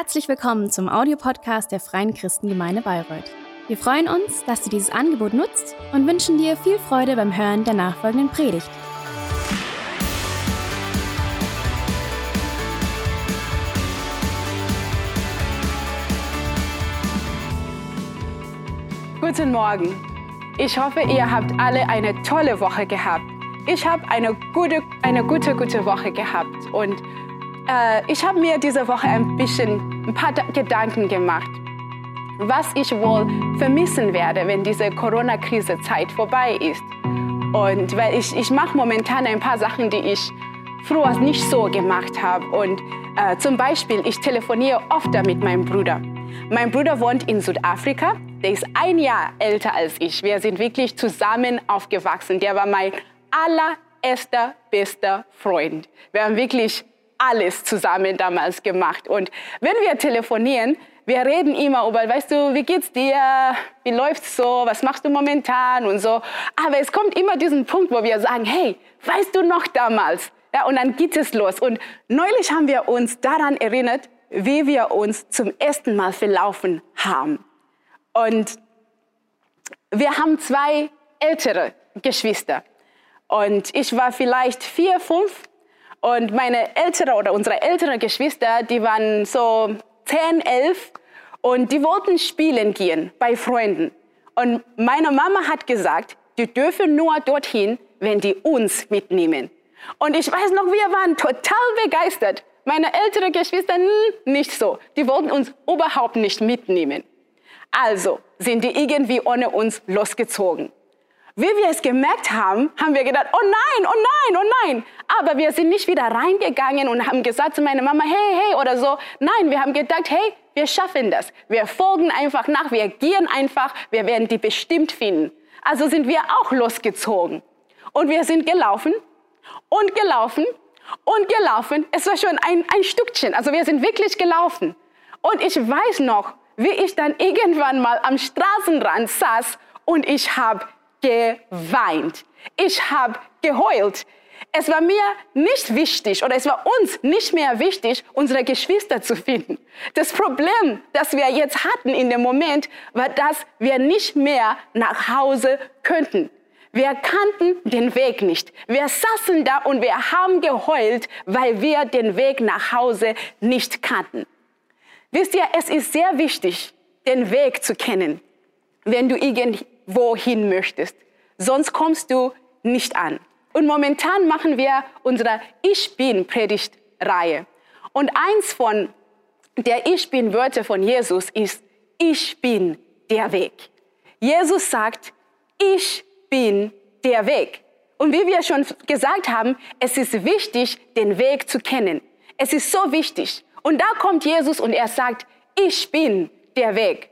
Herzlich willkommen zum Audiopodcast der Freien Christengemeinde Bayreuth. Wir freuen uns, dass du dieses Angebot nutzt und wünschen dir viel Freude beim Hören der nachfolgenden Predigt. Guten Morgen. Ich hoffe, ihr habt alle eine tolle Woche gehabt. Ich habe eine gute, eine gute, gute Woche gehabt und ich habe mir diese Woche ein bisschen ein paar Gedanken gemacht, was ich wohl vermissen werde, wenn diese Corona-Krise-Zeit vorbei ist. Und weil ich, ich mache momentan ein paar Sachen, die ich früher nicht so gemacht habe. Und äh, zum Beispiel, ich telefoniere oft mit meinem Bruder. Mein Bruder wohnt in Südafrika. Der ist ein Jahr älter als ich. Wir sind wirklich zusammen aufgewachsen. Der war mein allererster bester Freund. Wir haben wirklich alles zusammen damals gemacht. Und wenn wir telefonieren, wir reden immer über, weißt du, wie geht's dir? Wie läuft's so? Was machst du momentan? Und so. Aber es kommt immer diesen Punkt, wo wir sagen, hey, weißt du noch damals? Ja, und dann geht es los. Und neulich haben wir uns daran erinnert, wie wir uns zum ersten Mal verlaufen haben. Und wir haben zwei ältere Geschwister. Und ich war vielleicht vier, fünf und meine ältere oder unsere älteren Geschwister, die waren so 10, 11 und die wollten spielen gehen bei Freunden. Und meine Mama hat gesagt, die dürfen nur dorthin, wenn die uns mitnehmen. Und ich weiß noch, wir waren total begeistert. Meine älteren Geschwister nicht so. Die wollten uns überhaupt nicht mitnehmen. Also sind die irgendwie ohne uns losgezogen. Wie wir es gemerkt haben, haben wir gedacht, oh nein, oh nein, oh nein. Aber wir sind nicht wieder reingegangen und haben gesagt zu meiner Mama, hey, hey oder so. Nein, wir haben gedacht, hey, wir schaffen das. Wir folgen einfach nach, wir gehen einfach, wir werden die bestimmt finden. Also sind wir auch losgezogen. Und wir sind gelaufen und gelaufen und gelaufen. Es war schon ein, ein Stückchen. Also wir sind wirklich gelaufen. Und ich weiß noch, wie ich dann irgendwann mal am Straßenrand saß und ich habe geweint. Ich habe geheult. Es war mir nicht wichtig oder es war uns nicht mehr wichtig, unsere Geschwister zu finden. Das Problem, das wir jetzt hatten in dem Moment, war, dass wir nicht mehr nach Hause könnten. Wir kannten den Weg nicht. Wir saßen da und wir haben geheult, weil wir den Weg nach Hause nicht kannten. Wisst ihr, es ist sehr wichtig, den Weg zu kennen, wenn du wohin möchtest. Sonst kommst du nicht an. Und momentan machen wir unsere Ich bin Predigtreihe. Und eins von der Ich bin Wörter von Jesus ist Ich bin der Weg. Jesus sagt, ich bin der Weg. Und wie wir schon gesagt haben, es ist wichtig, den Weg zu kennen. Es ist so wichtig. Und da kommt Jesus und er sagt, ich bin der Weg.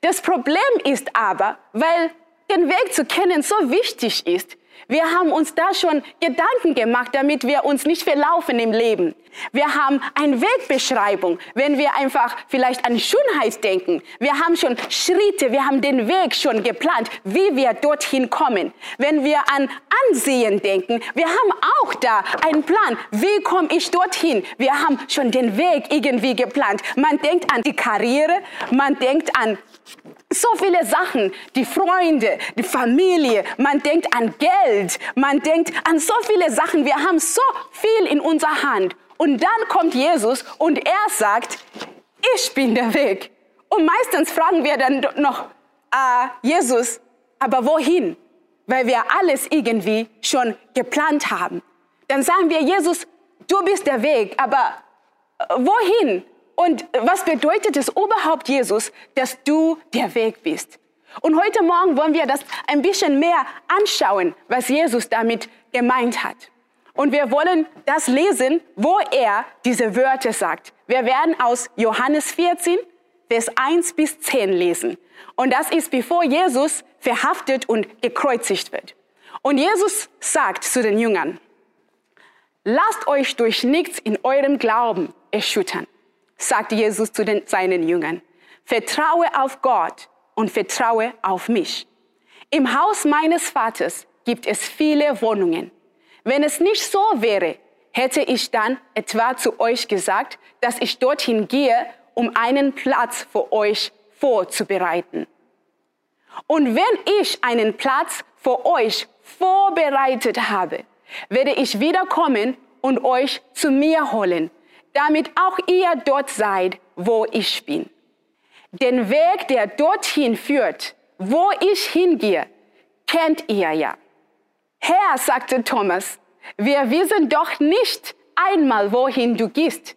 Das Problem ist aber, weil den Weg zu kennen so wichtig ist, wir haben uns da schon Gedanken gemacht, damit wir uns nicht verlaufen im Leben. Wir haben eine Wegbeschreibung, wenn wir einfach vielleicht an Schönheit denken. Wir haben schon Schritte, wir haben den Weg schon geplant, wie wir dorthin kommen. Wenn wir an Ansehen denken, wir haben auch da einen Plan, wie komme ich dorthin. Wir haben schon den Weg irgendwie geplant. Man denkt an die Karriere, man denkt an so viele Sachen, die Freunde, die Familie, man denkt an Geld, man denkt an so viele Sachen. Wir haben so viel in unserer Hand. Und dann kommt Jesus und er sagt, ich bin der Weg. Und meistens fragen wir dann noch, äh, Jesus, aber wohin? Weil wir alles irgendwie schon geplant haben. Dann sagen wir, Jesus, du bist der Weg, aber äh, wohin? Und was bedeutet es überhaupt, Jesus, dass du der Weg bist? Und heute Morgen wollen wir das ein bisschen mehr anschauen, was Jesus damit gemeint hat. Und wir wollen das lesen, wo er diese Wörter sagt. Wir werden aus Johannes 14, Vers 1 bis 10 lesen. Und das ist, bevor Jesus verhaftet und gekreuzigt wird. Und Jesus sagt zu den Jüngern, lasst euch durch nichts in eurem Glauben erschüttern sagt Jesus zu den, seinen Jüngern. Vertraue auf Gott und vertraue auf mich. Im Haus meines Vaters gibt es viele Wohnungen. Wenn es nicht so wäre, hätte ich dann etwa zu euch gesagt, dass ich dorthin gehe, um einen Platz für euch vorzubereiten. Und wenn ich einen Platz für euch vorbereitet habe, werde ich wiederkommen und euch zu mir holen, damit auch ihr dort seid, wo ich bin. Den Weg, der dorthin führt, wo ich hingehe, kennt ihr ja. Herr, sagte Thomas, wir wissen doch nicht einmal, wohin du gehst.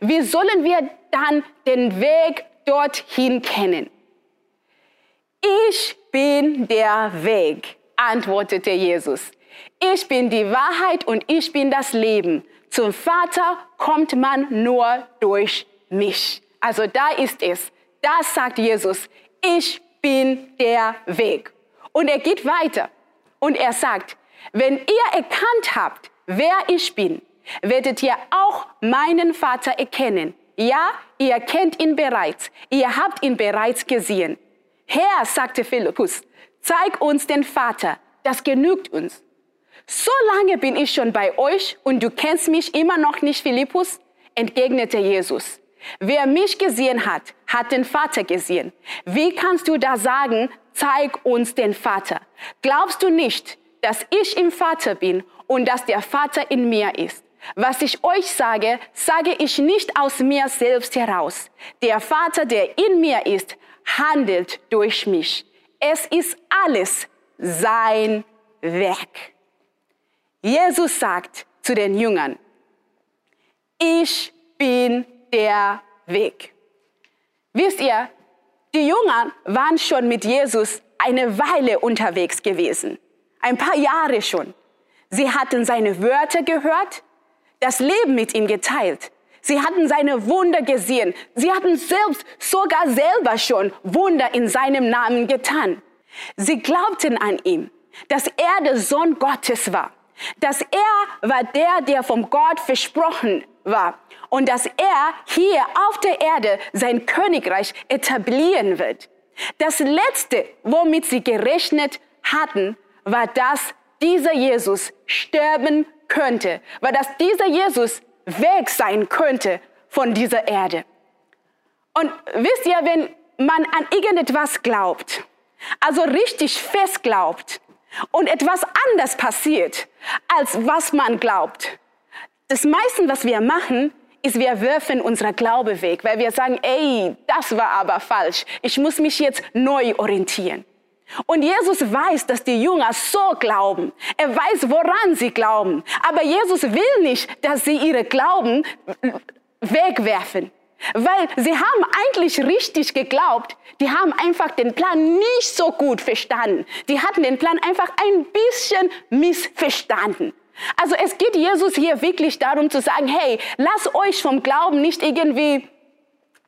Wie sollen wir dann den Weg dorthin kennen? Ich bin der Weg, antwortete Jesus. Ich bin die Wahrheit und ich bin das Leben. Zum Vater kommt man nur durch mich. Also da ist es. Das sagt Jesus. Ich bin der Weg. Und er geht weiter und er sagt, wenn ihr erkannt habt, wer ich bin, werdet ihr auch meinen Vater erkennen. Ja, ihr kennt ihn bereits. Ihr habt ihn bereits gesehen. Herr, sagte Philippus, zeig uns den Vater. Das genügt uns. So lange bin ich schon bei euch und du kennst mich immer noch nicht, Philippus, entgegnete Jesus. Wer mich gesehen hat, hat den Vater gesehen. Wie kannst du da sagen, zeig uns den Vater? Glaubst du nicht, dass ich im Vater bin und dass der Vater in mir ist? Was ich euch sage, sage ich nicht aus mir selbst heraus. Der Vater, der in mir ist, handelt durch mich. Es ist alles sein Werk. Jesus sagt zu den Jüngern, ich bin der Weg. Wisst ihr, die Jünger waren schon mit Jesus eine Weile unterwegs gewesen, ein paar Jahre schon. Sie hatten seine Wörter gehört, das Leben mit ihm geteilt. Sie hatten seine Wunder gesehen. Sie hatten selbst sogar selber schon Wunder in seinem Namen getan. Sie glaubten an ihn, dass er der Sohn Gottes war dass er war der, der vom Gott versprochen war und dass er hier auf der Erde sein Königreich etablieren wird. Das Letzte, womit sie gerechnet hatten, war, dass dieser Jesus sterben könnte, war, dass dieser Jesus weg sein könnte von dieser Erde. Und wisst ihr, wenn man an irgendetwas glaubt, also richtig fest glaubt, und etwas anders passiert, als was man glaubt. Das meiste, was wir machen, ist, wir werfen unseren Glaube weg, weil wir sagen, ey, das war aber falsch. Ich muss mich jetzt neu orientieren. Und Jesus weiß, dass die Jünger so glauben. Er weiß, woran sie glauben. Aber Jesus will nicht, dass sie ihre Glauben wegwerfen. Weil sie haben eigentlich richtig geglaubt, die haben einfach den Plan nicht so gut verstanden. Die hatten den Plan einfach ein bisschen missverstanden. Also es geht Jesus hier wirklich darum zu sagen, hey, lasst euch vom Glauben nicht irgendwie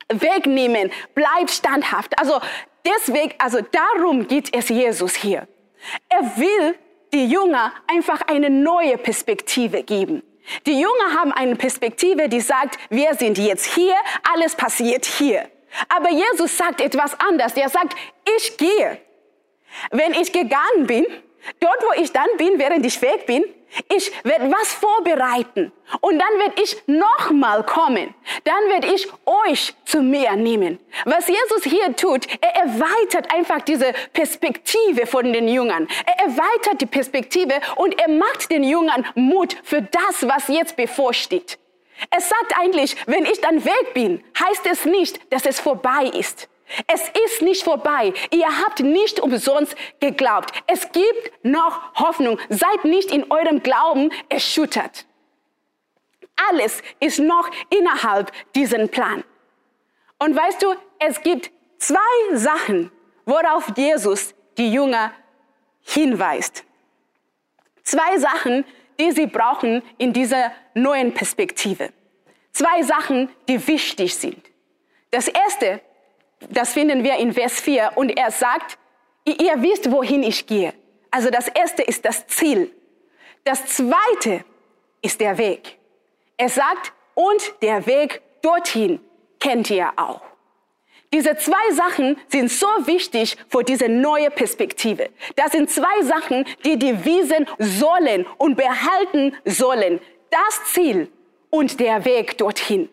wegnehmen, bleibt standhaft. Also deswegen, also darum geht es Jesus hier. Er will die Jünger einfach eine neue Perspektive geben. Die Jünger haben eine Perspektive, die sagt, wir sind jetzt hier, alles passiert hier. Aber Jesus sagt etwas anderes. Er sagt, ich gehe. Wenn ich gegangen bin, dort wo ich dann bin, während ich weg bin, ich werde was vorbereiten und dann werde ich nochmal kommen. Dann werde ich euch zu mir nehmen. Was Jesus hier tut, er erweitert einfach diese Perspektive von den Jüngern. Er erweitert die Perspektive und er macht den Jüngern Mut für das, was jetzt bevorsteht. Es sagt eigentlich, wenn ich dann weg bin, heißt es nicht, dass es vorbei ist. Es ist nicht vorbei. Ihr habt nicht umsonst geglaubt. Es gibt noch Hoffnung. Seid nicht in eurem Glauben erschüttert. Alles ist noch innerhalb diesen Plan. Und weißt du, es gibt zwei Sachen, worauf Jesus die Jünger hinweist. Zwei Sachen, die sie brauchen in dieser neuen Perspektive. Zwei Sachen, die wichtig sind. Das erste das finden wir in Vers 4. Und er sagt, ihr wisst, wohin ich gehe. Also das erste ist das Ziel. Das zweite ist der Weg. Er sagt, und der Weg dorthin kennt ihr auch. Diese zwei Sachen sind so wichtig für diese neue Perspektive. Das sind zwei Sachen, die die wiesen sollen und behalten sollen. Das Ziel und der Weg dorthin.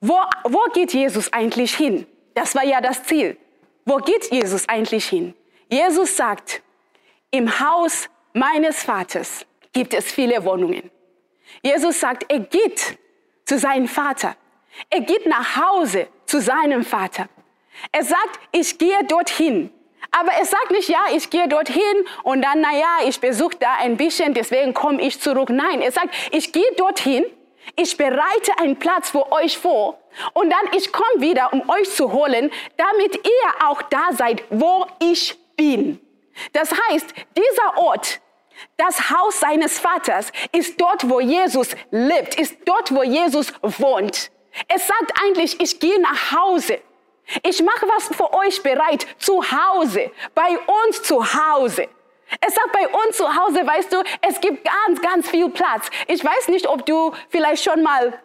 wo, wo geht Jesus eigentlich hin? Das war ja das Ziel. Wo geht Jesus eigentlich hin? Jesus sagt, im Haus meines Vaters gibt es viele Wohnungen. Jesus sagt, er geht zu seinem Vater. Er geht nach Hause zu seinem Vater. Er sagt, ich gehe dorthin. Aber er sagt nicht, ja, ich gehe dorthin und dann, na ja, ich besuche da ein bisschen, deswegen komme ich zurück. Nein, er sagt, ich gehe dorthin, ich bereite einen Platz für euch vor und dann ich komme wieder, um euch zu holen, damit ihr auch da seid, wo ich bin. Das heißt, dieser Ort, das Haus seines Vaters ist dort, wo Jesus lebt, ist dort, wo Jesus wohnt. Es sagt eigentlich, ich gehe nach Hause. Ich mache was für euch bereit, zu Hause, bei uns zu Hause. Es sagt bei uns zu Hause, weißt du, es gibt ganz, ganz viel Platz. Ich weiß nicht, ob du vielleicht schon mal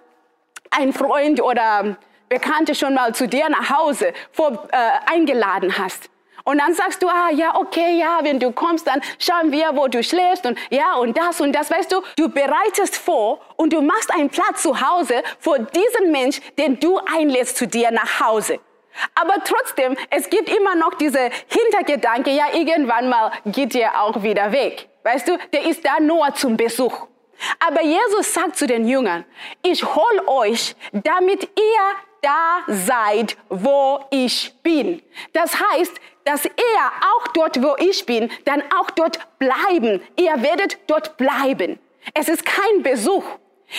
einen Freund oder Bekannte schon mal zu dir nach Hause vor, äh, eingeladen hast. Und dann sagst du, ah ja, okay, ja, wenn du kommst, dann schauen wir, wo du schläfst und ja und das und das, weißt du, du bereitest vor und du machst einen Platz zu Hause für diesen Mensch, den du einlädst zu dir nach Hause. Aber trotzdem, es gibt immer noch diese Hintergedanke, ja, irgendwann mal geht er auch wieder weg. Weißt du, der ist da nur zum Besuch. Aber Jesus sagt zu den Jüngern, ich hol euch, damit ihr da seid, wo ich bin. Das heißt, dass ihr auch dort, wo ich bin, dann auch dort bleiben. Ihr werdet dort bleiben. Es ist kein Besuch.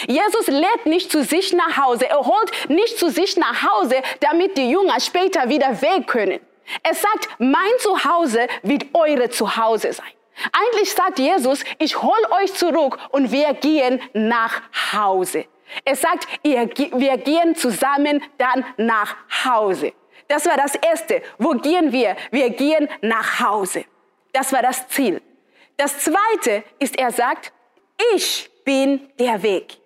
Jesus lädt nicht zu sich nach Hause. Er holt nicht zu sich nach Hause, damit die Jünger später wieder weg können. Er sagt, mein Zuhause wird eure Zuhause sein. Eigentlich sagt Jesus, ich hol euch zurück und wir gehen nach Hause. Er sagt, wir gehen zusammen dann nach Hause. Das war das Erste. Wo gehen wir? Wir gehen nach Hause. Das war das Ziel. Das Zweite ist, er sagt, ich bin der Weg.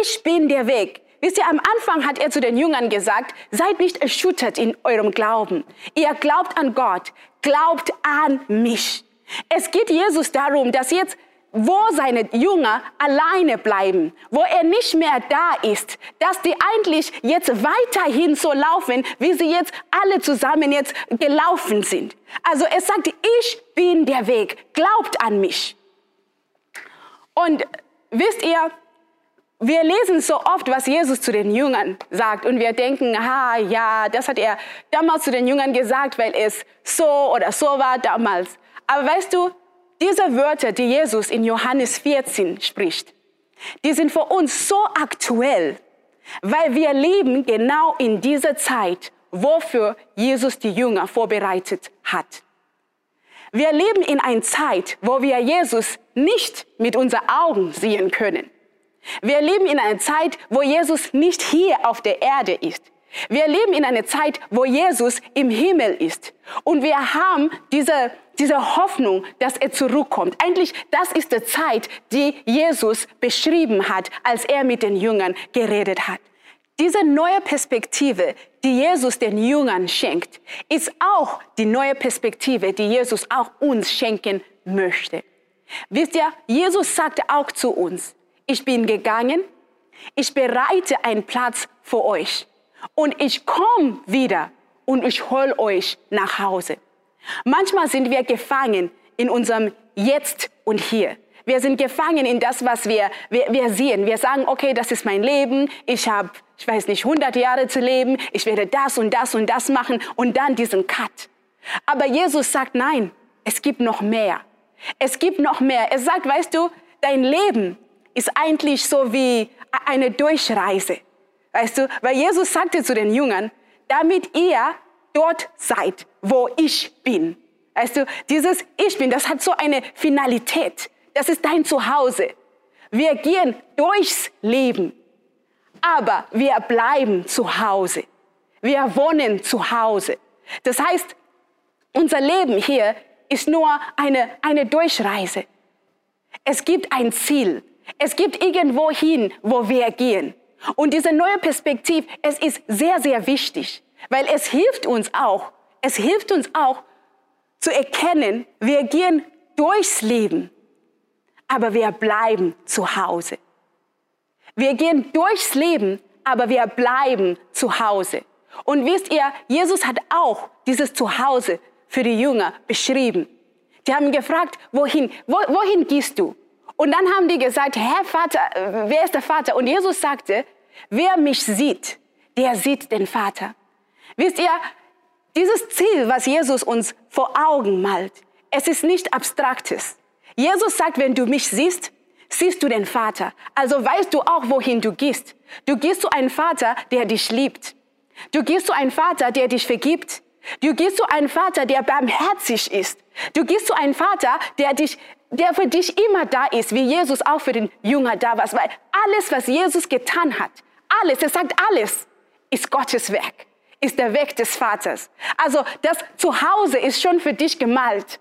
Ich bin der Weg. Wisst ihr, am Anfang hat er zu den Jüngern gesagt, seid nicht erschüttert in eurem Glauben. Ihr glaubt an Gott, glaubt an mich. Es geht Jesus darum, dass jetzt wo seine Jünger alleine bleiben, wo er nicht mehr da ist, dass die eigentlich jetzt weiterhin so laufen, wie sie jetzt alle zusammen jetzt gelaufen sind. Also er sagt, ich bin der Weg, glaubt an mich. Und wisst ihr, wir lesen so oft, was Jesus zu den Jüngern sagt und wir denken, ah ja, das hat er damals zu den Jüngern gesagt, weil es so oder so war damals. Aber weißt du, diese Wörter, die Jesus in Johannes 14 spricht, die sind für uns so aktuell, weil wir leben genau in dieser Zeit, wofür Jesus die Jünger vorbereitet hat. Wir leben in einer Zeit, wo wir Jesus nicht mit unseren Augen sehen können. Wir leben in einer Zeit, wo Jesus nicht hier auf der Erde ist. Wir leben in einer Zeit, wo Jesus im Himmel ist. Und wir haben diese, diese Hoffnung, dass er zurückkommt. Eigentlich, das ist die Zeit, die Jesus beschrieben hat, als er mit den Jüngern geredet hat. Diese neue Perspektive, die Jesus den Jüngern schenkt, ist auch die neue Perspektive, die Jesus auch uns schenken möchte. Wisst ihr, Jesus sagte auch zu uns, ich bin gegangen, ich bereite einen Platz für euch und ich komme wieder und ich hol euch nach Hause. Manchmal sind wir gefangen in unserem Jetzt und Hier. Wir sind gefangen in das, was wir, wir, wir sehen. Wir sagen, okay, das ist mein Leben. Ich habe, ich weiß nicht, 100 Jahre zu leben. Ich werde das und das und das machen und dann diesen Cut. Aber Jesus sagt, nein, es gibt noch mehr. Es gibt noch mehr. Er sagt, weißt du, dein Leben ist eigentlich so wie eine Durchreise. Weißt du, weil Jesus sagte zu den Jüngern, damit ihr dort seid, wo ich bin. Weißt du, dieses Ich bin, das hat so eine Finalität. Das ist dein Zuhause. Wir gehen durchs Leben, aber wir bleiben zu Hause. Wir wohnen zu Hause. Das heißt, unser Leben hier ist nur eine, eine Durchreise. Es gibt ein Ziel. Es gibt irgendwo hin, wo wir gehen. Und diese neue Perspektive, es ist sehr, sehr wichtig, weil es hilft uns auch, es hilft uns auch zu erkennen, wir gehen durchs Leben, aber wir bleiben zu Hause. Wir gehen durchs Leben, aber wir bleiben zu Hause. Und wisst ihr, Jesus hat auch dieses Zuhause für die Jünger beschrieben. Die haben gefragt, wohin, wo, wohin gehst du? Und dann haben die gesagt, Herr Vater, äh, wer ist der Vater? Und Jesus sagte, wer mich sieht, der sieht den Vater. Wisst ihr, dieses Ziel, was Jesus uns vor Augen malt, es ist nicht abstraktes. Jesus sagt, wenn du mich siehst, siehst du den Vater. Also weißt du auch, wohin du gehst. Du gehst zu einem Vater, der dich liebt. Du gehst zu einem Vater, der dich vergibt. Du gehst zu einem Vater, der barmherzig ist. Du gehst zu einem Vater, der dich, der für dich immer da ist, wie Jesus auch für den Jünger da war. Weil alles, was Jesus getan hat, alles, er sagt alles, ist Gottes Werk, ist der Weg des Vaters. Also das Zuhause ist schon für dich gemalt.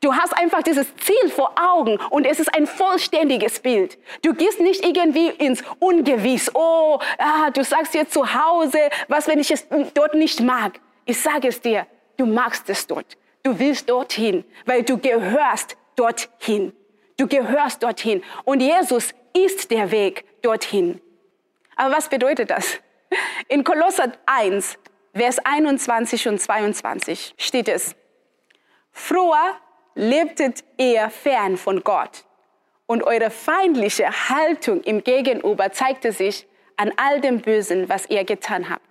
Du hast einfach dieses Ziel vor Augen und es ist ein vollständiges Bild. Du gehst nicht irgendwie ins Ungewiss. Oh, ah, du sagst jetzt zu Hause, was, wenn ich es dort nicht mag? Ich sage es dir, du magst es dort. Du willst dorthin, weil du gehörst dorthin. Du gehörst dorthin. Und Jesus ist der Weg dorthin. Aber was bedeutet das? In Kolosser 1, Vers 21 und 22 steht es, Früher lebtet ihr fern von Gott und eure feindliche Haltung im Gegenüber zeigte sich an all dem Bösen, was ihr getan habt.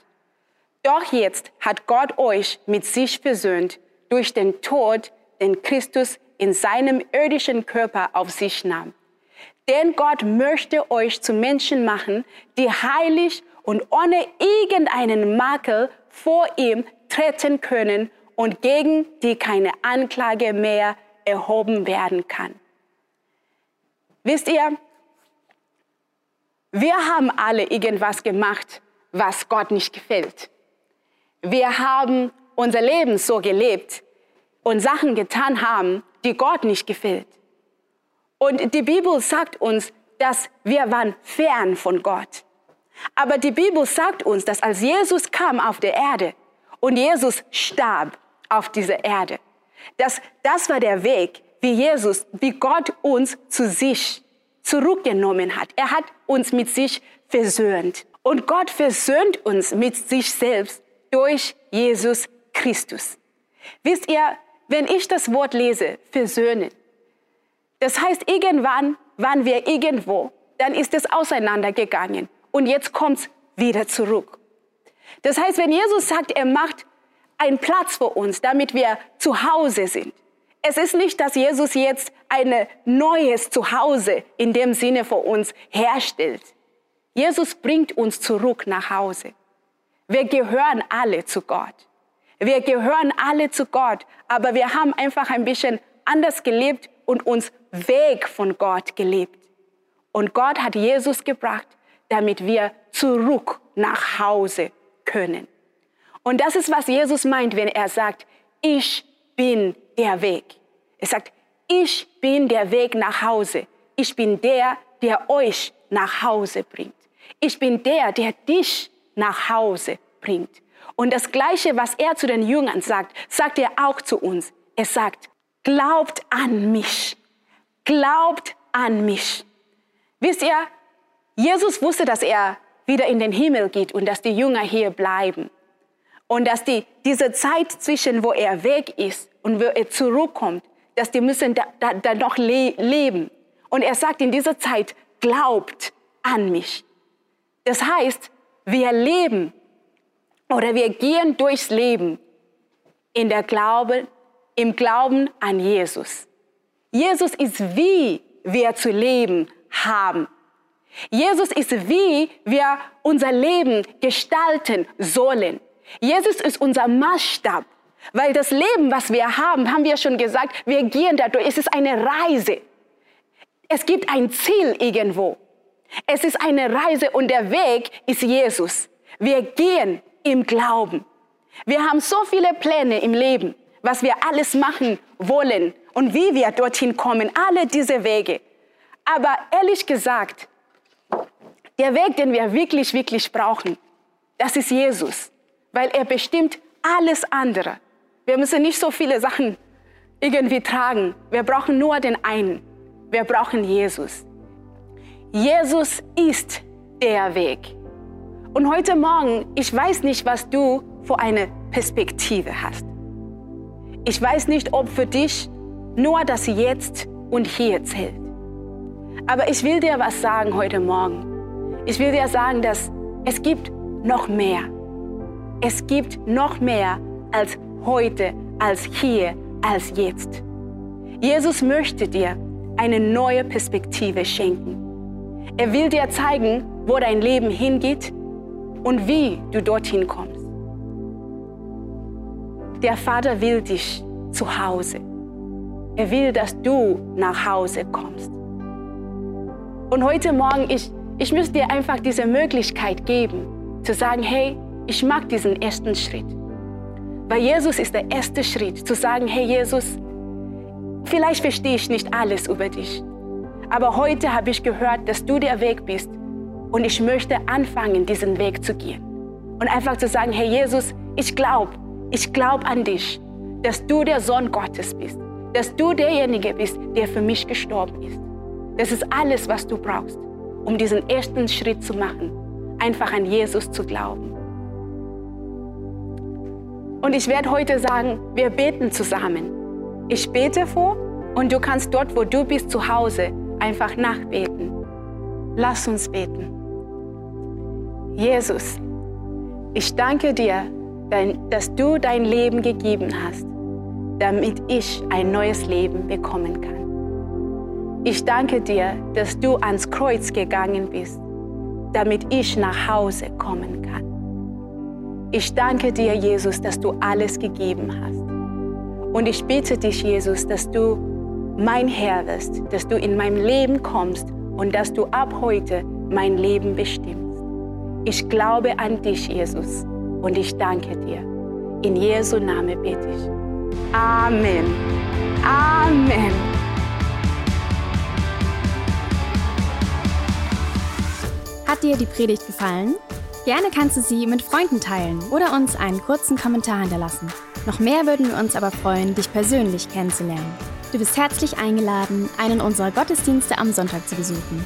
Doch jetzt hat Gott euch mit sich versöhnt durch den Tod, den Christus in seinem irdischen Körper auf sich nahm. Denn Gott möchte euch zu Menschen machen, die heilig und ohne irgendeinen Makel vor ihm treten können und gegen die keine Anklage mehr erhoben werden kann. Wisst ihr, wir haben alle irgendwas gemacht, was Gott nicht gefällt. Wir haben unser Leben so gelebt und Sachen getan haben, die Gott nicht gefällt. Und die Bibel sagt uns, dass wir waren fern von Gott. Aber die Bibel sagt uns, dass als Jesus kam auf der Erde und Jesus starb, auf dieser Erde. Das, das war der Weg, wie Jesus, wie Gott uns zu sich zurückgenommen hat. Er hat uns mit sich versöhnt. Und Gott versöhnt uns mit sich selbst durch Jesus Christus. Wisst ihr, wenn ich das Wort lese, versöhnen, das heißt, irgendwann waren wir irgendwo, dann ist es auseinandergegangen und jetzt kommt es wieder zurück. Das heißt, wenn Jesus sagt, er macht ein Platz für uns, damit wir zu Hause sind. Es ist nicht, dass Jesus jetzt ein neues Zuhause in dem Sinne für uns herstellt. Jesus bringt uns zurück nach Hause. Wir gehören alle zu Gott. Wir gehören alle zu Gott, aber wir haben einfach ein bisschen anders gelebt und uns weg von Gott gelebt. Und Gott hat Jesus gebracht, damit wir zurück nach Hause können. Und das ist, was Jesus meint, wenn er sagt, ich bin der Weg. Er sagt, ich bin der Weg nach Hause. Ich bin der, der euch nach Hause bringt. Ich bin der, der dich nach Hause bringt. Und das Gleiche, was er zu den Jüngern sagt, sagt er auch zu uns. Er sagt, glaubt an mich. Glaubt an mich. Wisst ihr, Jesus wusste, dass er wieder in den Himmel geht und dass die Jünger hier bleiben. Und dass die, diese Zeit zwischen, wo er weg ist und wo er zurückkommt, dass die müssen da, da, da noch le leben. Und er sagt in dieser Zeit, glaubt an mich. Das heißt, wir leben oder wir gehen durchs Leben in der Glaube, im Glauben an Jesus. Jesus ist wie wir zu leben haben. Jesus ist wie wir unser Leben gestalten sollen. Jesus ist unser Maßstab, weil das Leben, was wir haben, haben wir schon gesagt, wir gehen dadurch. Es ist eine Reise. Es gibt ein Ziel irgendwo. Es ist eine Reise und der Weg ist Jesus. Wir gehen im Glauben. Wir haben so viele Pläne im Leben, was wir alles machen wollen und wie wir dorthin kommen, alle diese Wege. Aber ehrlich gesagt, der Weg, den wir wirklich, wirklich brauchen, das ist Jesus weil er bestimmt alles andere. Wir müssen nicht so viele Sachen irgendwie tragen. Wir brauchen nur den einen. Wir brauchen Jesus. Jesus ist der Weg. Und heute Morgen, ich weiß nicht, was du für eine Perspektive hast. Ich weiß nicht, ob für dich nur das Jetzt und Hier zählt. Aber ich will dir was sagen heute Morgen. Ich will dir sagen, dass es gibt noch mehr. Es gibt noch mehr als heute, als hier, als jetzt. Jesus möchte dir eine neue Perspektive schenken. Er will dir zeigen, wo dein Leben hingeht und wie du dorthin kommst. Der Vater will dich zu Hause. Er will, dass du nach Hause kommst. Und heute Morgen, ich, ich möchte dir einfach diese Möglichkeit geben, zu sagen, hey, ich mag diesen ersten Schritt. Weil Jesus ist der erste Schritt, zu sagen, hey Jesus, vielleicht verstehe ich nicht alles über dich, aber heute habe ich gehört, dass du der Weg bist und ich möchte anfangen, diesen Weg zu gehen. Und einfach zu sagen, hey Jesus, ich glaube, ich glaube an dich, dass du der Sohn Gottes bist, dass du derjenige bist, der für mich gestorben ist. Das ist alles, was du brauchst, um diesen ersten Schritt zu machen, einfach an Jesus zu glauben. Und ich werde heute sagen, wir beten zusammen. Ich bete vor und du kannst dort, wo du bist, zu Hause, einfach nachbeten. Lass uns beten. Jesus, ich danke dir, dass du dein Leben gegeben hast, damit ich ein neues Leben bekommen kann. Ich danke dir, dass du ans Kreuz gegangen bist, damit ich nach Hause kommen kann. Ich danke dir, Jesus, dass du alles gegeben hast. Und ich bitte dich, Jesus, dass du mein Herr wirst, dass du in mein Leben kommst und dass du ab heute mein Leben bestimmst. Ich glaube an dich, Jesus, und ich danke dir. In Jesu Namen bete ich. Amen. Amen. Hat dir die Predigt gefallen? Gerne kannst du sie mit Freunden teilen oder uns einen kurzen Kommentar hinterlassen. Noch mehr würden wir uns aber freuen, dich persönlich kennenzulernen. Du bist herzlich eingeladen, einen unserer Gottesdienste am Sonntag zu besuchen.